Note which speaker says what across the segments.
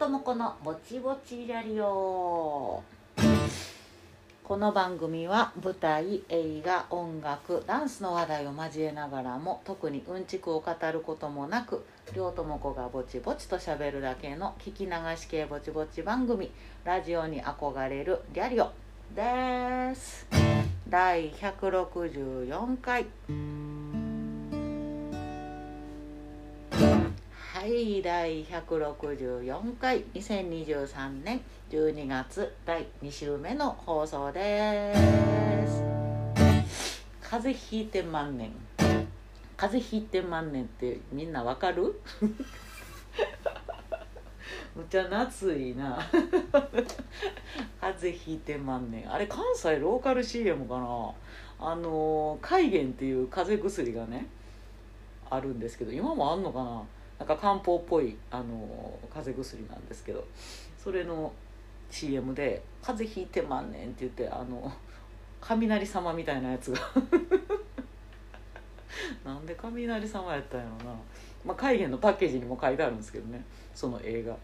Speaker 1: 友子のぼちぼちラリオ。この番組は舞台映画音楽ダンスの話題を交えながらも特にうんちくを語ることもなく両友子がぼちぼちとしゃべるだけの聞き流し系ぼちぼち番組ラジオに憧れるリャリオです。第164回。はい第164回2023年12月第2週目の放送です。風邪ひいて万年風邪ひいて万年ってみんなわかる？むっちゃ夏いな。風邪ひいて万年あれ関西ローカル CM かな？あの海源っていう風邪薬がねあるんですけど今もあんのかな？なんか漢方っぽいあの風邪薬なんですけどそれの CM で「風邪ひいてまんねん」って言ってあの雷様みたいなやつが。なんで雷様やったんやろな、まあ、海源のパッケージにも書いてあるんですけどね。その映画。っ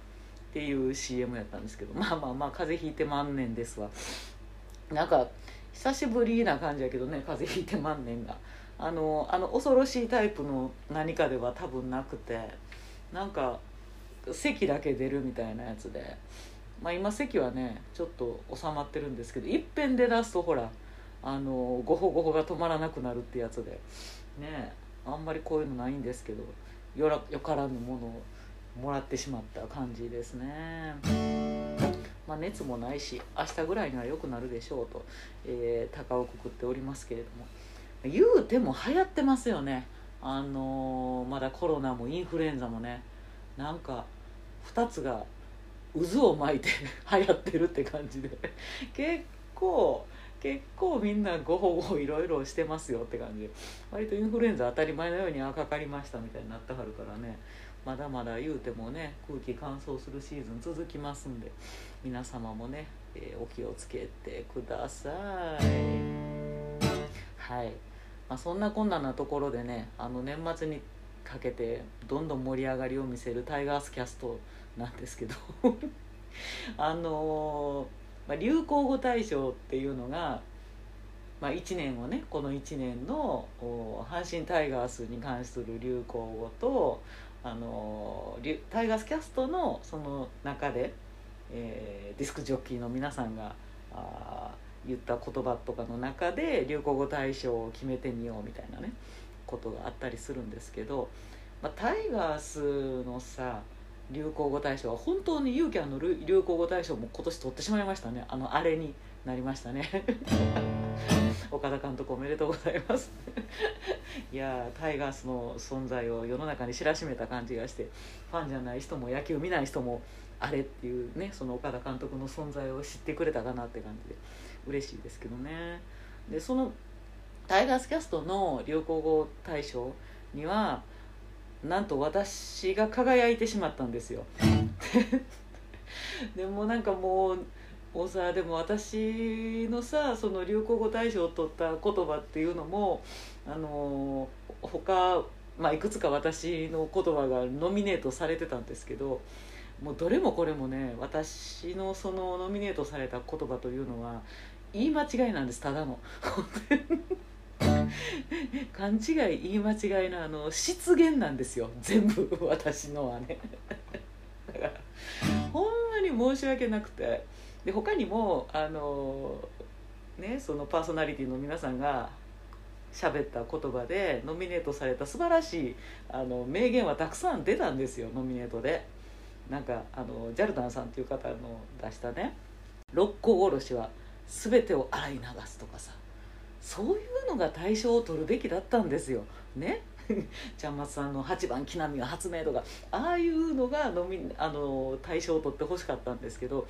Speaker 1: ていう CM やったんですけど。まあまあまあ風邪ひいてまんねんですわ。なんか久しぶりな感じやけどね風邪ひいてまんねんが。あのあの恐ろしいタイプの何かでは多分なくて。なんか席だけ出るみたいなやつで、まあ、今席はねちょっと収まってるんですけどいっぺんで出すとほらあのゴホゴホが止まらなくなるってやつで。ねあんまりこういうのないんですけどよらよからぬものをもらってしまった感じですね。まあ、熱もないし明日ぐらいには良くなるでしょうと、えー、高をくくっておりますけれども。言うても流行ってますよね。あのー、まだコロナもインフルエンザもねなんか2つが渦を巻いて 流行ってるって感じで。結構結構みんなごほごいろいろしてますよって感じ。で割とインフルエンザ当たり前のようにあかかりましたみたいになってはるからね。まだまだ言うてもね空気乾燥するシーズン続きますんで皆様もね、えー、お気をつけてください。はい、まあ、そんなこんなところでねあの年末にかけてどんどん盛り上がりを見せるタイガースキャストなんですけど あのー、まあ、流行語大賞っていうのが、まあ、1年をねこの1年の阪神タイガースに関する流行語とあのタイガースキャストのその中で、えー、ディスクジョッキーの皆さんがあ言った言葉とかの中で流行語大賞を決めてみようみたいなねことがあったりするんですけど、まあ、タイガースのさ流行語大賞は本当にユーキャンの。流行語大賞も今年取ってしまいましたね。あのあれになりましたね。岡田監督おめでとうございます。いやタイガースの存在を世の中に知らしめた感じがしてファンじゃない人も野球見ない人もあれっていうねその岡田監督の存在を知ってくれたかなって感じで。嬉しいですけどね。でそのタイガースキャストの流行語大賞にはなんと私が輝いてしまったんですよ。でもなんかもうもうさでも私のさその流行語大賞を取った言葉っていうのもあの他、まあ、いくつか私の言葉がノミネートされてたんですけどもうどれもこれもね私のそのノミネートされた言葉というのは言い間違いなんですただの。勘違い言い間違いのあの失言なんですよ。全部私のはね。だからほんまに申し訳なくて。で他にもあのねそのパーソナリティの皆さんが喋った言葉でノミネートされた素晴らしいあの名言はたくさん出たんですよノミネートで。なんかあのジャルダンさんっていう方の出したね「六甲おろしは。全てを洗い流す」とかさ。そういうのが対象を取るべきだったんですよ。ね？ちゃんまつさんの8番木南が発明とか。ああいうのがのみあの対象を取ってほしかったんですけど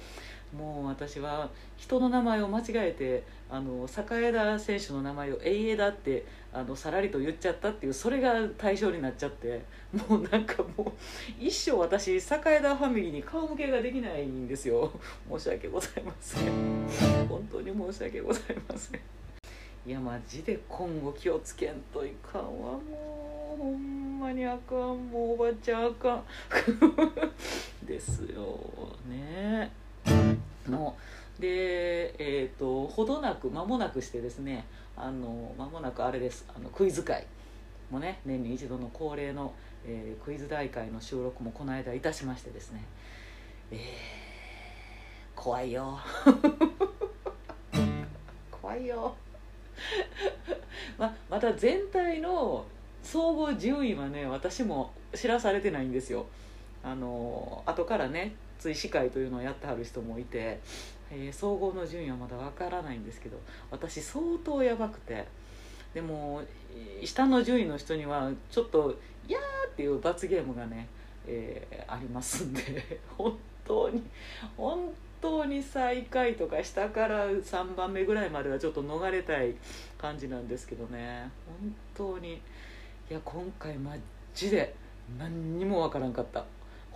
Speaker 1: もう私は人の名前を間違えてあの栄田選手の名前を「永遠だ」ってあのさらりと言っちゃったっていうそれが対象になっちゃって もうなんかもう一生私坂枝ファミリーに顔向けができないんですよ。申し訳ございません。本当に申し訳ございません。いやマジで今後気をつけんといかんわ。もうほんまにあかん。もうおばちゃんあかん。ですよね。もうでえっ、ー、とほどなく間もなくしてですねあの間もなくあれですあのクイズ会もね年に一度の恒例の、えー、クイズ大会の収録もこの間いたしましてですね。えー、怖いよ。怖いよ。ままた全体の総合順位はね私も知らされてないんですよ。あの後からね追試会というのをやってはる人もいて、えー、総合の順位はまだわからないんですけど私相当やばくてでも下の順位の人にはちょっと「やー」っていう罰ゲームがね、えー、ありますんで 本当に本当に最下位とか下から3番目ぐらいまではちょっと逃れたい感じなんですけどね。本当に。いや今回マジで何にもわからんかった。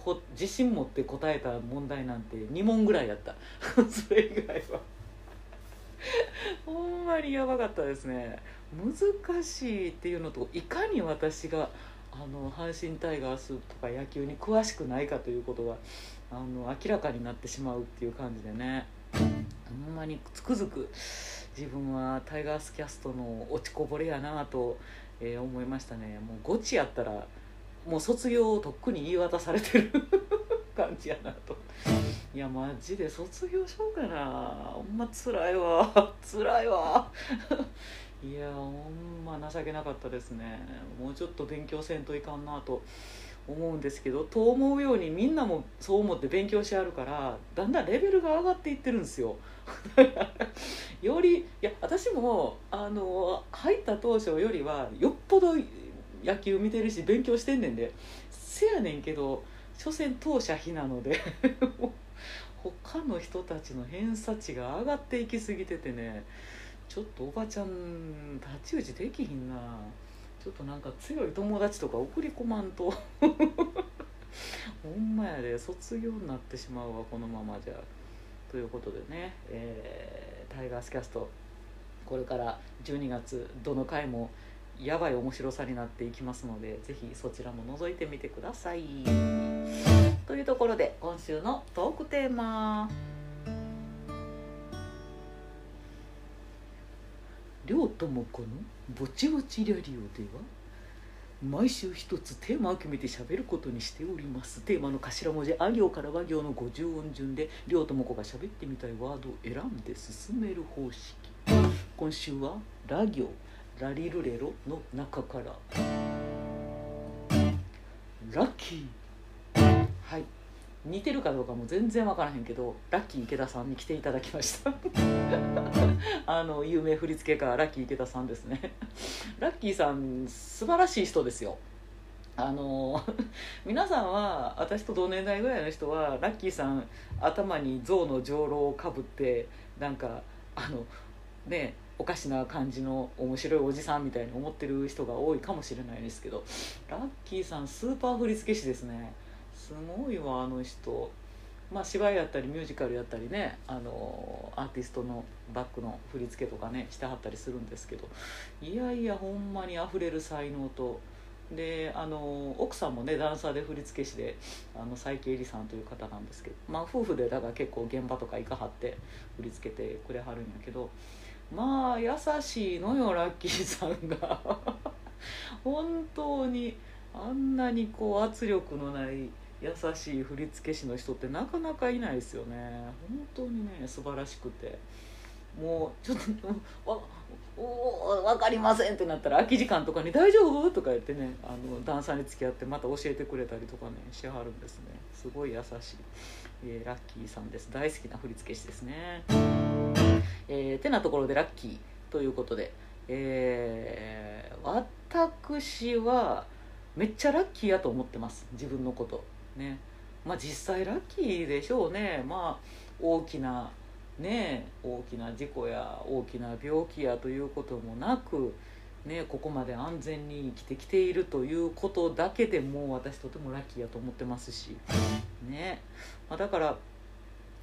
Speaker 1: ほ自信持って答えた問題なんて2問ぐらいやった。それ以外は。ほんまにやばかったですね。難しいっていうのといかに私があの阪神タイガースとか野球に詳しくないかということがあの明らかになってしまうっていう感じでね。ほんまにつくづく自分はタイガースキャストの落ちこぼれやなと、えー、思いましたね。もうゴチやったらもう卒業をとっくに言い渡されてる 感じやなと。いやマジで卒業しようかな。ほんまつらいわ。つらいわ。いやほんま情けなかったですね。もうちょっと勉強せんといかんなと思うんですけどと思うようにみんなもそう思って勉強してあるからだんだんレベルが上がっていってるんですよ。よりいや私もあの入った当初よりはよっぽど野球見てるし勉強してんねんで。せやねんけど所詮当社非なので。他の人たちの偏差値が上がっていきすぎててね。ちょっとおばちゃん太刀打ちできひんな。ちょっとなんか強い友達とか送り込まんと。ほんまやで。卒業になってしまうわこのままじゃ。ということでね、えー、タイガースキャストこれから12月どの回もやばい面白さになっていきますのでぜひそちらも覗いてみてください。というところで今週のトークテーマ。両友子のぼちぼちラリオでは毎週一つテーマを決めて喋ることにしております。テーマの頭文字あ行から和行の50音順で両友子が喋ってみたいワードを選んで進める方式。今週はラ行ラリルレロの中から。ラッキー。はい。似てるかどうかも全然分からへんけどラッキー池田さんに来ていただきました。あの有名振付家ラッキー池田さんですね。ラッキーさん素晴らしい人ですよ。あの皆さんは私と同年代ぐらいの人はラッキーさん頭に象の上郎をかぶってなんかあのねおかしな感じの面白いおじさんみたいに思ってる人が多いかもしれないですけどラッキーさんスーパー振付師ですね。すごいわあの人。まあ芝居やったりミュージカルやったりねあのアーティストのバックの振り付けとかねしてはったりするんですけどいやいやほんまにあふれる才能と。であの奥さんもねダンサーで振付師であの佐伯恵里さんという方なんですけど、まあ、夫婦でだから結構現場とか行かはって振り付けてくれはるんやけどまあ優しいのよラッキーさんが。本当にあんなにこう圧力のない優しい振付師の人ってなかなかいないですよね。本当にね素晴らしくて。もうちょっとわお分かりませんってなったら空き時間とかに「大丈夫?」とか言ってねあのダンサーに付き合ってまた教えてくれたりとかねしはるんですね。すごい優しい、えー、ラッキーさんです。大好きな振付師ですね。えー、てなところでラッキーということで、えー、私はめっちゃラッキーやと思ってます。自分のこと。ね。まあ実際ラッキーでしょうね。まあ大きなね大きな事故や大きな病気やということもなくねここまで安全に生きてきているということだけでも私とてもラッキーやと思ってますし。ね、まあ、だから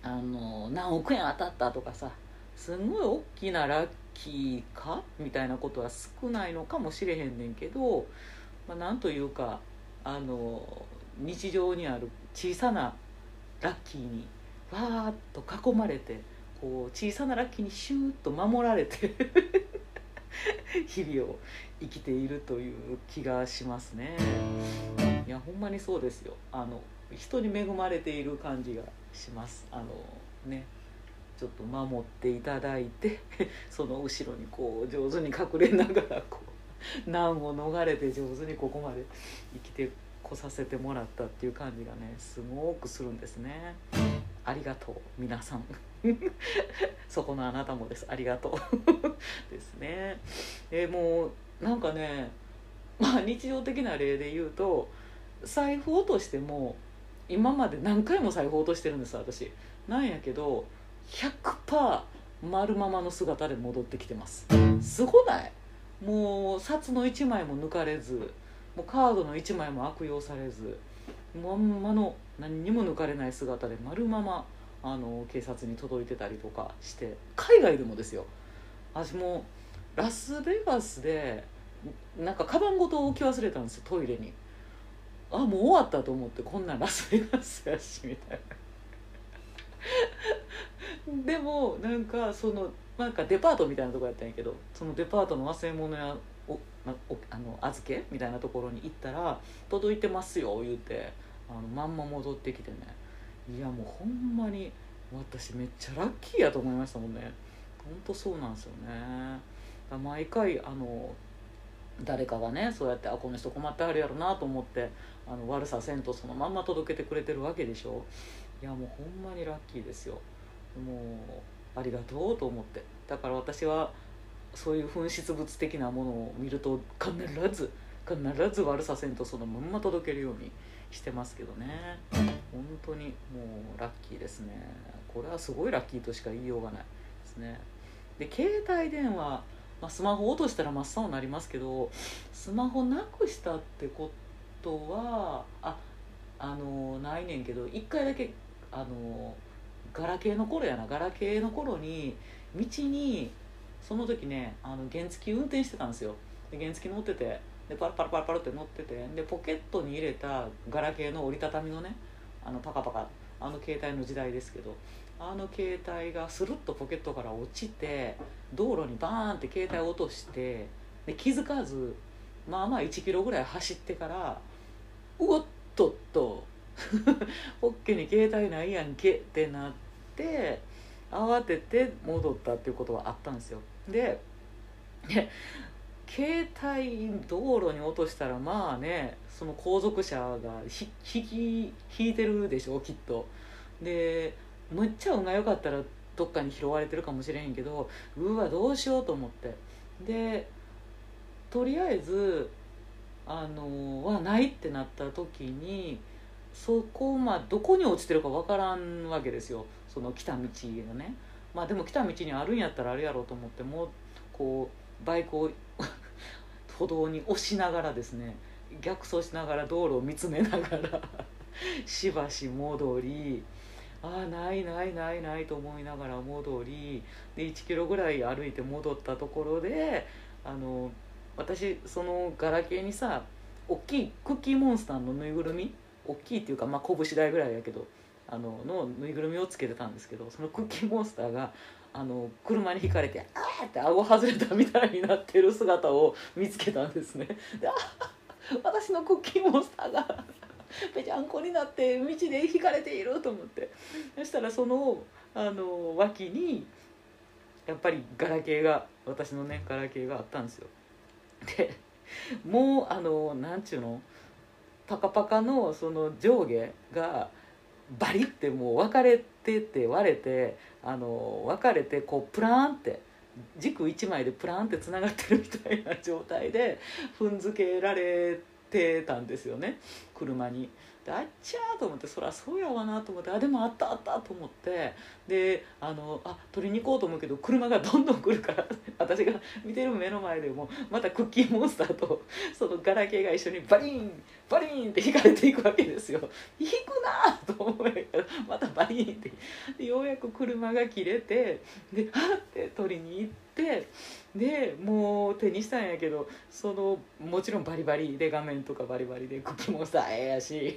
Speaker 1: あの何億円当たったとかさすごい大きなラッキーか？みたいなことは少ないのかもしれへんねんけどまあ、なんというかあの日常にある小さなラッキーにわーっと囲まれてこう小さなラッキーにシューッと守られて 日々を生きているという気がしますね。いやほんまにそうですよ。あの人に恵まれている感じがします。あのね。ちょっと守っていただいて その後ろにこう上手に隠れながらこう難を逃れて上手にここまで生きてこさせてもらったっていう感じがねすごくするんですね。ありがとう皆さん。そこのあなたもです。ありがとう。ですね。えー、もうなんかねまあ日常的な例で言うと財布落としても今まで何回も財布落としてるんです私。なんやけど100%丸ままの姿で戻ってきてます。すごない？もう札の1枚も抜かれずもうカードの1枚も悪用されずまんまの何にも抜かれない姿で丸ままあの警察に届いてたりとかして海外でもですよ。私もラスベガスでなんかカバンごと置き忘れたんですよトイレに。あもう終わったと思ってこんなんラスベガスやしみたいな。でもなんかそのなんかデパートみたいなとこやったんやけどそのデパートの忘れ物やおおあの預けみたいなところに行ったら「届いてますよ」言うてあのまんま戻ってきてね。いやもうほんまに私めっちゃラッキーやと思いましたもんね。ほんとそうなんですよね。毎回あの誰かがねそうやってあこの人困ってはるやろなと思ってあの悪させんとそのまんま届けてくれてるわけでしょ。いやもうほんまにラッキーですよ。もうありがとうと思って。だから私はそういう紛失物的なものを見ると必ず必ず悪させんとそのまんま届けるようにしてますけどね。本当にもうラッキーですね。これはすごいラッキーとしか言いようがないですね。で携帯電話、まあ、スマホ落としたら真っ青になりますけどスマホなくしたってことはああのないねんけど1回だけあのガラケーの頃やなガラケーの頃に道にその時ねあの原付運転してたんですよ。で原付乗っててでパラパラパラパラって乗っててでポケットに入れたガラケーの折りたたみのねあのパカパカあの携帯の時代ですけどあの携帯がスルッとポケットから落ちて道路にバーンって携帯を落としてで気づかずまあまあ1キロぐらい走ってからうおっとっと ポッケに携帯ないやんけってなって慌てて戻ったっていうことはあったんですよ。で携帯道路に落としたらまあねその後続車が引き引いてるでしょきっと。でむっちゃ運が良かったらどっかに拾われてるかもしれへんけどうわどうしようと思って。でとりあえずあのはないってなった時にそこまあどこに落ちてるか分からんわけですよ。その来た道がね。まあでも来た道にあるんやったらあるやろうと思ってもうこうバイクを 歩道に押しながらですね逆走しながら道路を見つめながら しばし戻りああないないないないと思いながら戻りで1キロぐらい歩いて戻ったところであの私そのガラケーにさ大きいクッキーモンスターのぬいぐるみ？大きいっていうかまあ拳大ぐらいやけどあののぬいぐるみをつけてたんですけどそのクッキーモンスターがあの車にひかれてあー！って顎外れたみたいになってる姿を見つけたんですね。であ私のクッキーモンスターがぺちゃんこになって道でひかれていると思って。そしたらそのあの脇にやっぱりガラケーが私のねガラケーがあったんですよ。でもうあのなんちゅうのパカパカのその上下がバリってもう分かれてて割れてあの分かれてこうプラーンって軸1枚でプラーンってつながってるみたいな状態で踏んづけられてたんですよね車に。であっちゃーと思ってそりゃそうやわなと思ってあでもあったあったと思ってであのあ取りに行こうと思うけど車がどんどん来るから 私が見てる目の前でもまたクッキーモンスターと そのガラケーが一緒にバリンバリンって引かれていくわけですよ。引くなと思うんやけどまたバリンってようやく車が切れてではって取りに行ってでもう手にしたんやけどそのもちろんバリバリで画面とかバリバリでクッキーモンスターええやし。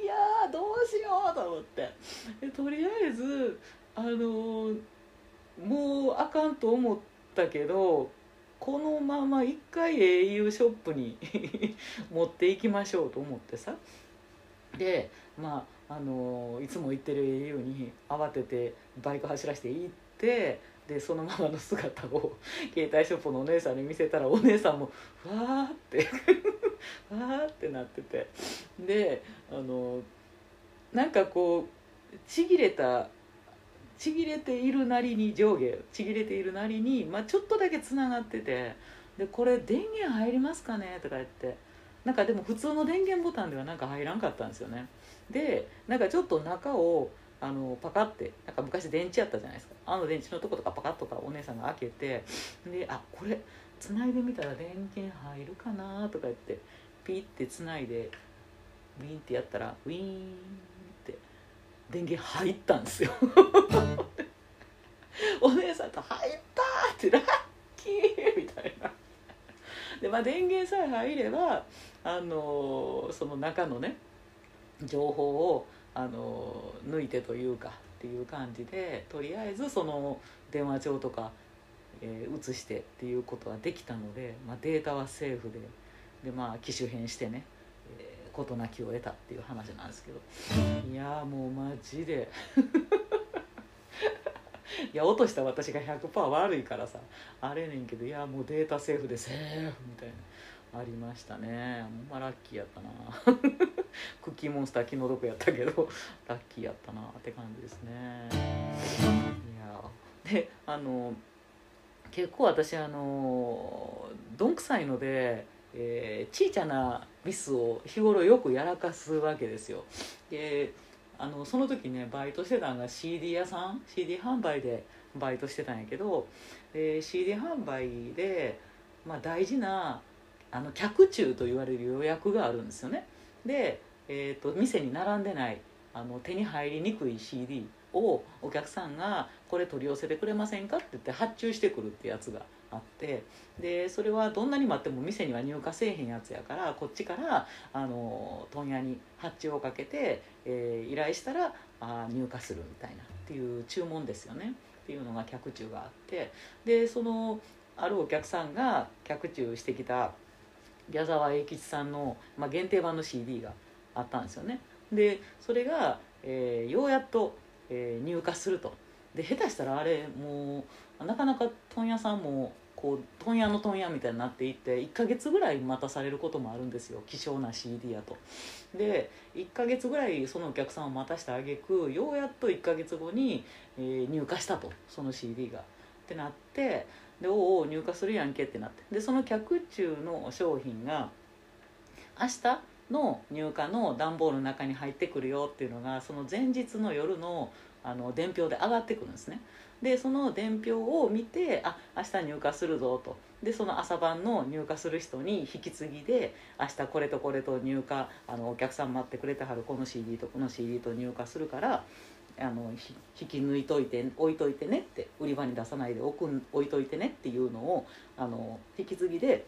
Speaker 1: いやどうしようと思って。でとりあえずあのーもうあかんと思ったけどこのまま一回 au ショップに 持っていきましょうと思ってさ。でまああのいつも行ってる au に慌ててバイク走らせて行ってでそのままの姿を 携帯ショップのお姉さんに見せたらお姉さんもわーって わーってなってて。であのなんかこうちぎれたちぎれているなりに上下ちぎれているなりに、まあ、ちょっとだけつながっててでこれ電源入りますかね？とか言って。なんかでも普通の電源ボタンではなんか入らんかったんですよね。でなんかちょっと中をあのパカってなんか昔電池やったじゃないですかあの電池のとことかパカッとかお姉さんが開けてであこれつないでみたら電源入るかなとか言ってピッてつないでウィンってやったらウィーンって電源入ったんですよ お姉さんと「入った!」ってラッキーみたいなでまあ電源さえ入ればあのその中のね情報をあの抜いてというかっていう感じでとりあえずその電話帳とか、えー移してっていうことはできたので、まあ、データはセーフででまあ機種変してねえー事なきを得たっていう話なんですけど。いやもうマジで。いや落とした私が100%悪いからさあれねんけどいやもうデータセーフでセーフみたいなありましたね。ほんまラッキーやったな。クッキーモンスター気の毒やったけど ラッキーやったなって感じですね。いやであの結構私あのどんくさいので、えー、ちいちゃなミスを日頃よくやらかすわけですよ。であのその時ねバイトしてたのが CD 屋さん CD 販売でバイトしてたんやけどで CD 販売で、まあ、大事なあの客中と言われる予約があるんですよね。で、えー、と店に並んでないあの手に入りにくい CD をお客さんが「これ取り寄せてくれませんか?」って言って発注してくるってやつがあってでそれはどんなに待っても店には入荷せえへんやつやからこっちからあの問屋に発注をかけて、えー依頼したらあ入荷するみたいなっていう注文ですよねっていうのが客中があってでそのあるお客さんが客中してきた矢沢永吉さんの、まあ、限定版の CD があったんですよね。でそれが、えーようやっと、えー入荷すると。で下手したらあれもうなかなか問屋さんもこう問屋の問屋みたいになっていって1ヶ月ぐらい待たされることもあるんですよ。希少な CD やと。で1ヶ月ぐらいそのお客さんを待たしてあげくようやっと1ヶ月後に、えー入荷したと。その CD が。ってなってでおお入荷するやんけってなって。でその客中の商品が明日の入荷の段ボールの中に入ってくるよっていうのがその前日の夜のあの伝票で上がってくるんですね。でその伝票を見てあ明日入荷するぞと。でその朝晩の入荷する人に引き継ぎで明日これとこれと入荷あのお客さん待ってくれてはるこの CD とこの CD と入荷するからあの引き抜いといて置いといてねって売り場に出さないで置く置いといてねっていうのをあの引き継ぎで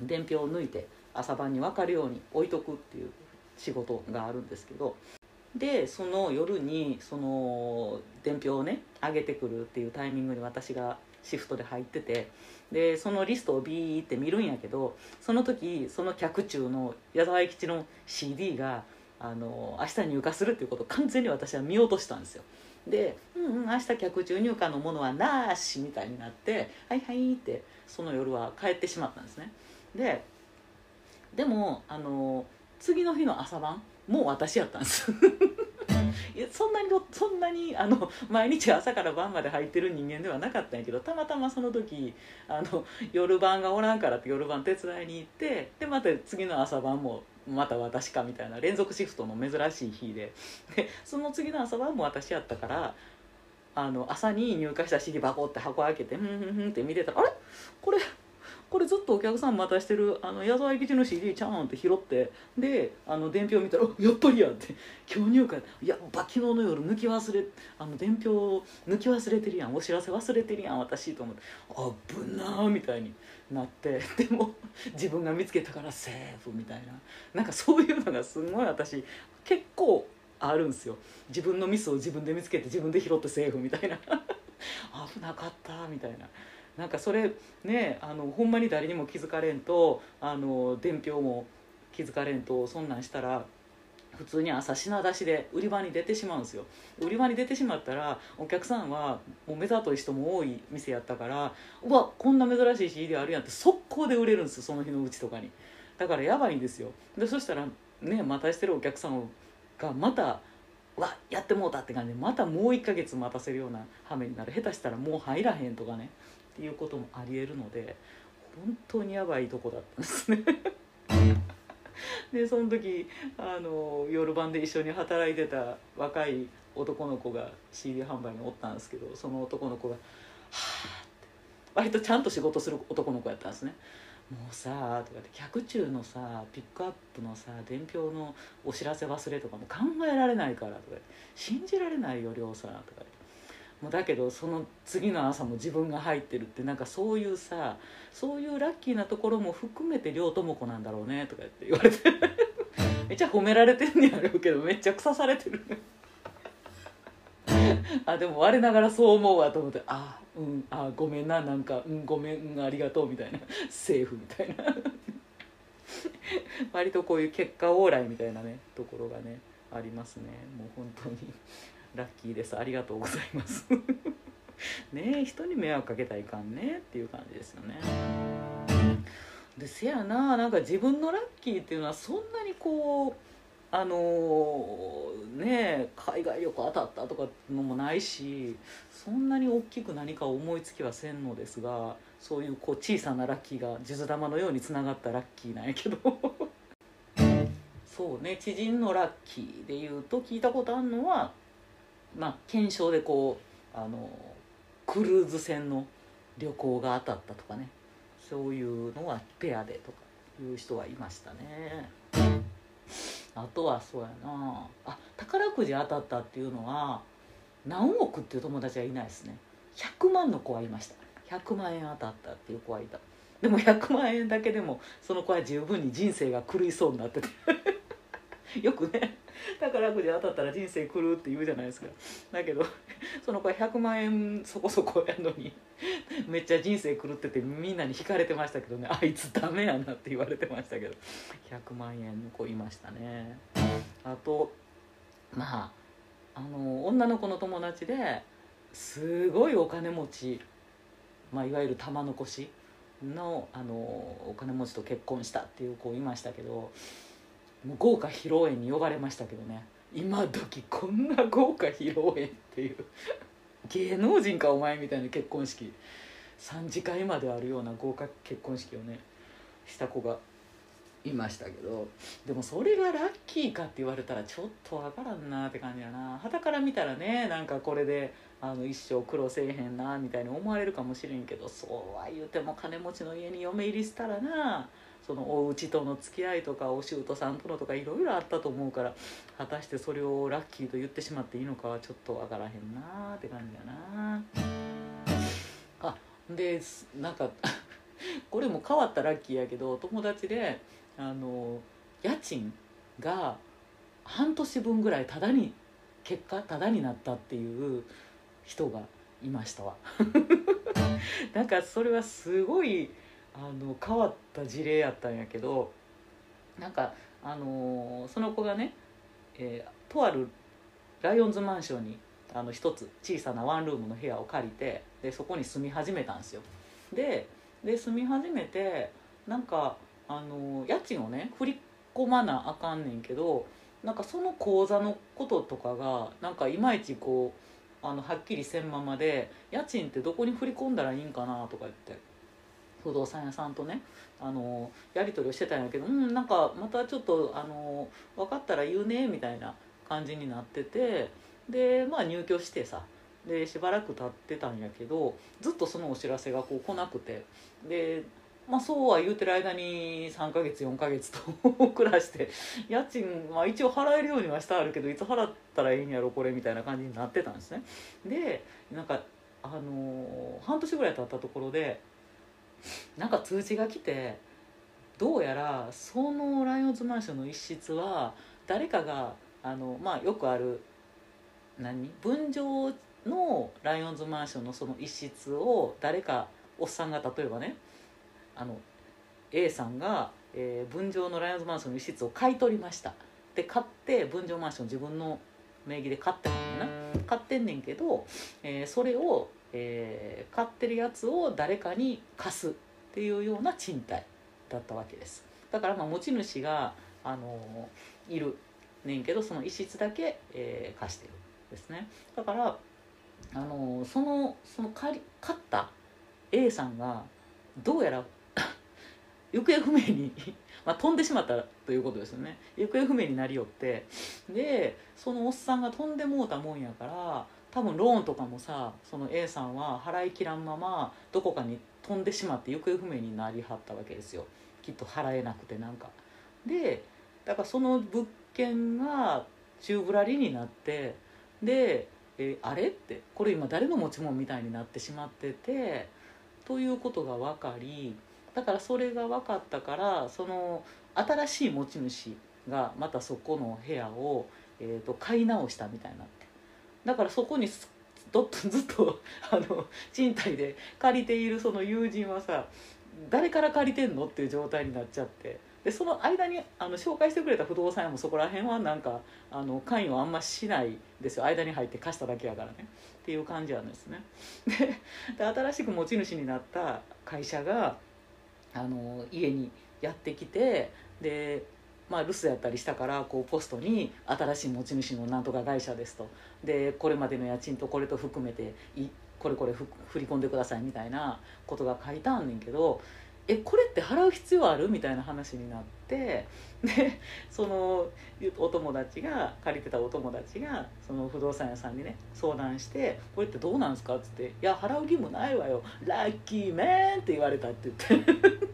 Speaker 1: 伝票を抜いて朝晩に分かるように置いとくっていう仕事があるんですけどでその夜にその伝票をね上げてくるっていうタイミングに私がシフトで入っててでそのリストをビーって見るんやけどその時その客中の矢沢永吉の CD があの明日入荷するっていうことを完全に私は見落としたんですよ。で「うんうん明日客中入荷のものはなし」みたいになって「はいはい」ってその夜は帰ってしまったんですね。ででもあの次の日の朝晩もう私やったんです。いやそんなにそんなにあの毎日朝から晩まで入ってる人間ではなかったんやけどたまたまその時あの夜晩がおらんからって夜晩手伝いに行ってでまた次の朝晩もまた私かみたいな連続シフトの珍しい日で。でその次の朝晩も私やったからあの朝に入荷した CD 箱って箱開けてふんふんふんって見てたらあれ？これこれずっとお客さん待たしてるあの矢沢永吉の CD ちゃうんって拾ってであの伝票見たら「やっぱりや」って「今日入会いやば昨日の夜抜き忘れあの伝票抜き忘れてるやん。お知らせ忘れてるやん私」と思って「あぶなー」みたいになってでも自分が見つけたからセーフみたいな。なんかそういうのがすごい私結構あるんですよ。自分のミスを自分で見つけて自分で拾ってセーフみたいな。危なかったみたいな。なんかそれねあのほんまに誰にも気づかれんとあの伝票も気づかれんとそんなんしたら普通に朝品出しで売り場に出てしまうんですよ。売り場に出てしまったらお客さんはもう目ざとい人も多い店やったからうわこんな珍しい CD あるやんって速攻で売れるんですよその日のうちとかに。だからやばいんですよ。でそしたらね待たしてるお客さんがまたわやってもうたって感じでまたもう1ヶ月待たせるような羽目になる。下手したらもう入らへんとかね。っていうこともありえるので本当にやばいとこだったんですねでその時あの夜晩で一緒に働いてた若い男の子が CD 販売におったんですけどその男の子が「はあ」って割とちゃんと仕事する男の子やったんですね。もうさとかって客中のさピックアップのさ伝票のお知らせ忘れとかも考えられないからとか信じられないよ亮さんとかだけどその次の朝も自分が入ってるってなんかそういうさそういうラッキーなところも含めて両友子なんだろうねとかって言われて。めっちゃ褒められてんねやろうけどめっちゃ腐されてる。あでも我ながらそう思うわと思ってあうんあごめんななんかうんごめん、うん、ありがとうみたいな。セーフみたいな。割とこういう結果往来みたいなねところがねありますね。もう本当にラッキーです。ありがとうございます。ねえ人に迷惑かけたらいかんねっていう感じですよね。でせやななんか自分のラッキーっていうのはそんなにこうあのー、ね海外旅行当たったとかのもないしそんなに大きく何か思いつきはせんのですがそういうこう小さなラッキーが数珠玉のようにつながったラッキーなんやけど。そうね知人のラッキーでいうと聞いたことあるのはまあ、検証でこうあのクルーズ船の旅行が当たったとかね。そういうのはペアでとかいう人はいましたね。あとはそうやな。あ宝くじ当たったっていうのは何億っていう友達はいないですね。100万の子はいました。100万円当たったっていう子はいた。でも100万円だけでもその子は十分に人生が狂いそうになってて。よくね。宝くじ当たったら人生狂うって言うじゃないですか。だけど その子は100万円そこそこやのにめっちゃ人生狂っててみんなに引かれてましたけどね。あいつダメやなって言われてましたけど。100万円の子いましたね。あとまああの女の子の友達ですごいお金持ち、まあ、いわゆる玉の腰のあのお金持ちと結婚したっていう子いましたけど豪華披露宴に呼ばれましたけどね。今時こんな豪華披露宴っていう。芸能人かお前みたいな結婚式。3次会まであるような豪華結婚式をねした子がいましたけど。でもそれがラッキーかって言われたらちょっとわからんなって感じやな。はたから見たらねなんかこれであの一生苦労せえへんなみたいに思われるかもしれんけどそうは言うても金持ちの家に嫁入りしたらなそのお家との付き合いとかお舅さんとのとかいろいろあったと思うから果たしてそれをラッキーと言ってしまっていいのかはちょっと分からへんなって感じやなあでなんか これも変わったラッキーやけど友達であの家賃が半年分ぐらいタダに結果タダになったっていう人がいましたわ。なんかそれはすごいあの変わった事例やったんやけどなんかあのその子がね、えー、とあるライオンズマンションにあの一つ小さなワンルームの部屋を借りてでそこに住み始めたんですよ。でで住み始めてなんかあの家賃をね振り込まなあかんねんけどなんかその口座のこととかがなんかいまいちこうあのはっきりせんままで家賃ってどこに振り込んだらいいんかなとか言って。不動産屋さんとねあのやり取りをしてたんやけどうんなんかまたちょっとあの分かったら言うねみたいな感じになっててでまあ入居してさでしばらく経ってたんやけどずっとそのお知らせがこう来なくてでまあ、そうは言うてる間に3ヶ月4ヶ月と 暮らして家賃、まあ、一応払えるようにはしてあるけどいつ払ったらいいんやろこれみたいな感じになってたんですね。でなんかあのー半年ぐらい経ったところでなんか通知が来てどうやらそのライオンズマンションの一室は誰かがあの、まあ、よくある何？分譲のライオンズマンションのその一室を誰かおっさんが例えばねあの A さんが、えー分譲のライオンズマンションの一室を買い取りました。で買って分譲マンション自分の名義で買ってんねんな。買ってんねんけど、えーそれを、えー買ってるやつを誰かに貸すっていうような賃貸だったわけです。だからまあ持ち主が、あのーいるねんけどその一室だけ、えー貸してるですね。だから、あのーそのその借り買った A さんがどうやら 行方不明に、まあ、飛んでしまったということですよね。行方不明になりよって。でそのおっさんが飛んでもうたもんやから多分ローンとかもさその A さんは払い切らんままどこかに飛んでしまって行方不明になりはったわけですよ。きっと払えなくてなんか。でだからその物件が宙ぶらりになってで、えーあれ？ってこれ今誰の持ち物みたいになってしまっててということが分かりだからそれが分かったからその新しい持ち主がまたそこの部屋を、えー、と買い直したみたいな。だからそこにどっとずっと あの賃貸で借りているその友人はさ誰から借りてんのっていう状態になっちゃって。でその間にあの紹介してくれた不動産屋もそこら辺はなんかあの関与あんましないですよ。間に入って貸しただけやからね。っていう感じなんですね。でで新しく持ち主になった会社があの家にやってきてでまあ留守やったりしたからこうポストに「新しい持ち主のなんとか会社です」とでこれまでの家賃とこれと含めていこれこれ振り込んでくださいみたいなことが書いてあんねんけどえこれって払う必要あるみたいな話になってでそのお友達が借りてたお友達がその不動産屋さんにね相談して「これってどうなんすか?」っつって「いや払う義務ないわよラッキーメン」って言われたって言って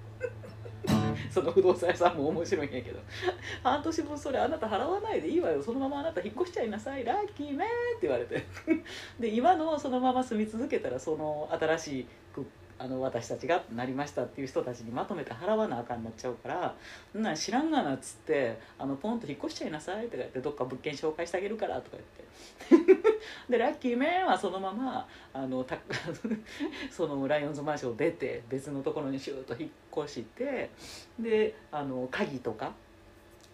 Speaker 1: その不動産屋さんも面白いんやけど「半年分それあなた払わないでいいわよ。そのままあなた引っ越しちゃいなさいラッキーメン」って言われてで今のそのまま住み続けたらその新しくあの私たちがなりましたっていう人たちにまとめて払わなあかんなっちゃうから「んな知らんがな」っつってあのポンと引っ越しちゃいなさいとか言ってどっか物件紹介してあげるからとか言って。でラッキーメンはそのままあのた そのライオンズマンションを出て別のところにシューッと引っ越してであの鍵とか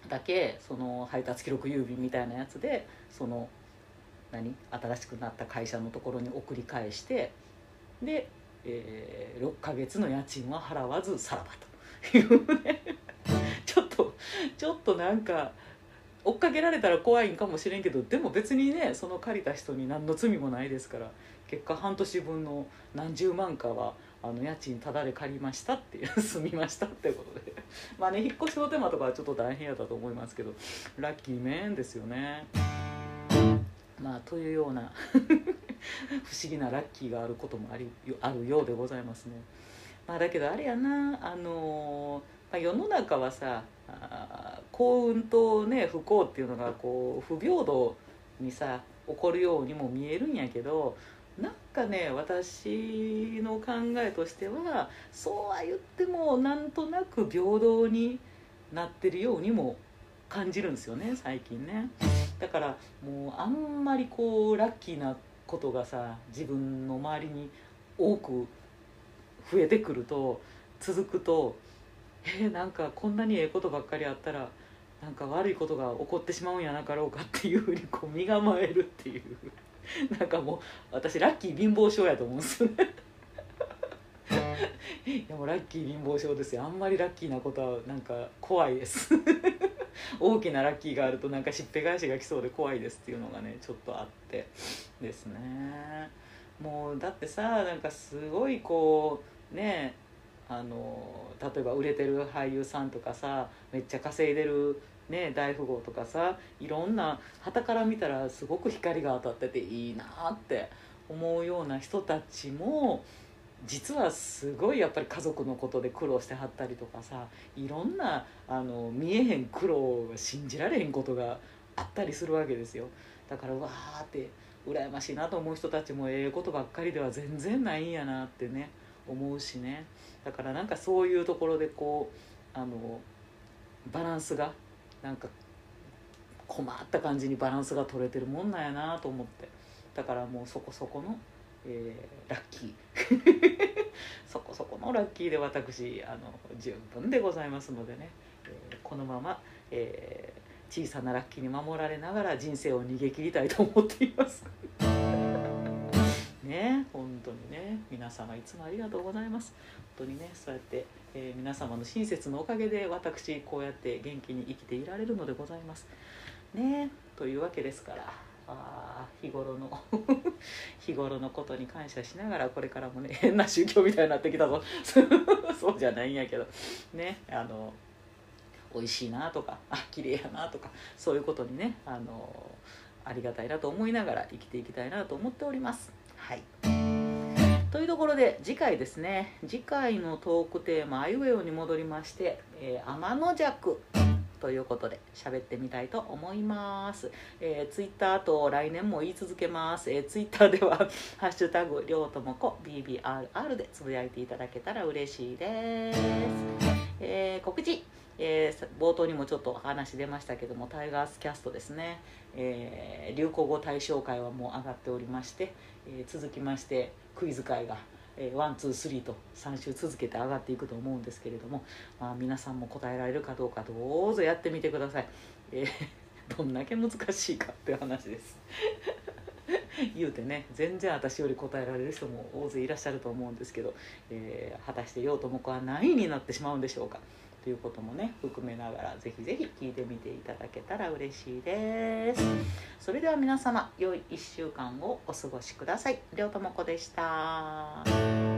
Speaker 1: だけその配達記録郵便みたいなやつでその何新しくなった会社のところに送り返してで、えー6ヶ月の家賃は払わずさらばというね。ちょっとちょっとなんか追っかけられたら怖いんかもしれんけどでも別にねその借りた人に何の罪もないですから結果半年分の何十万かはあの家賃タダで借りましたっていう 住みましたってことで。まあね引っ越しの手間とかはちょっと大変やったと思いますけどラッキーメンですよね。まあというような。不思議なラッキーがあることもありあるようでございますね。まあ、だけどあれやなあのま、世の中はさ幸運とね不幸っていうのがこう不平等にさ起こるようにも見えるんやけどなんかね私の考えとしてはそうは言ってもなんとなく平等になってるようにも感じるんですよね最近ねだからもうあんまりこうラッキーなことがさ自分の周りに多く増えてくると続くとえーなんかこんなにええことばっかりあったらなんか悪いことが起こってしまうんやなかろうかっていうふうにこう身構えるっていう。なんかもう私ラッキー貧乏症やと思うんですよね。いやもうラッキー貧乏症ですよ。あんまりラッキーなことはなんか怖いです。大きなラッキーがあるとなんかしっぺ返しが来そうで怖いですっていうのがねちょっとあって。ですね。もうだってさなんかすごいこうねあの例えば売れてる俳優さんとかさめっちゃ稼いでる、ね、大富豪とかさいろんな傍から見たらすごく光が当たってていいなって思うような人たちも実はすごいやっぱり家族のことで苦労してはったりとかさいろんなあの見えへん苦労が信じられへんことがあったりするわけですよ。だからわーって羨ましいなと思う人たちもええことばっかりでは全然ないんやなってね思うしね。だからなんかそういうところでこうあのバランスがなんか困った感じにバランスが取れてるもんなんやなと思って。だからもうそこそこの、えー、ラッキー。そこそこのラッキーで私あの十分でございますのでね、えー、このまま、えー、小さなラッキーに守られながら人生を逃げ切りたいと思っています。ね本当にね。皆様いつもありがとうございます。本当にねそうやって、えー、皆様の親切のおかげで私こうやって元気に生きていられるのでございます。ねというわけですから。あ日頃の 日頃のことに感謝しながらこれからもね 変な宗教みたいになってきたぞ。そうじゃないんやけど。ねあの美味しいなとかあ綺麗やなとかそういうことにねあのありがたいなと思いながら生きていきたいなと思っております。はい。というところで次回ですね。次回のトークテーマ「あいうえお」に戻りまして「えー、天の弱」ということで喋ってみたいと思います。えー、ツイッターと来年も言い続けます。えー、ツイッターでは「ハッシュタグりょうともこ BBRR」でつぶやいていただけたら嬉しいです。えー、告知えー、冒頭にもちょっと話出ましたけどもタイガースキャストですね、えー、流行語大賞回はもう上がっておりまして、えー、続きましてクイズ回が、 one two three と3週続けて上がっていくと思うんですけれども、まあ、皆さんも答えられるかどうかどうぞやってみてください、えー、どんだけ難しいかって話です。言うてね全然私より答えられる人も大勢いらっしゃると思うんですけど、えー、果たしてようとも子は何位になってしまうんでしょうか。ということもね含めながらぜひぜひ聞いてみていただけたら嬉しいです。それでは皆様良い1週間をお過ごしください。りょうともこでした。